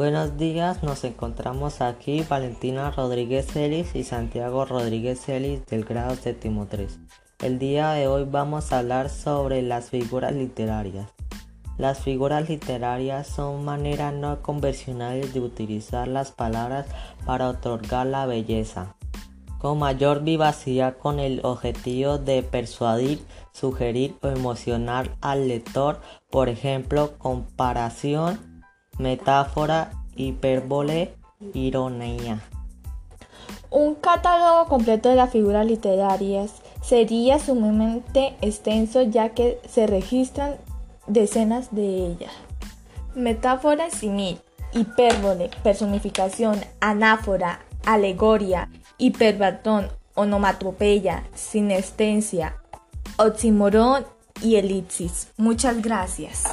Buenos días, nos encontramos aquí Valentina Rodríguez Celis y Santiago Rodríguez Celis del grado séptimo 3. El día de hoy vamos a hablar sobre las figuras literarias. Las figuras literarias son maneras no convencionales de utilizar las palabras para otorgar la belleza, con mayor vivacidad con el objetivo de persuadir, sugerir o emocionar al lector, por ejemplo, comparación, metáfora, hipérbole, ironía. Un catálogo completo de las figuras literarias sería sumamente extenso ya que se registran decenas de ellas. Metáfora simil, hipérbole, personificación, anáfora, alegoria, hiperbatón, onomatopeya, sinestencia, oximorón y elipsis. Muchas gracias.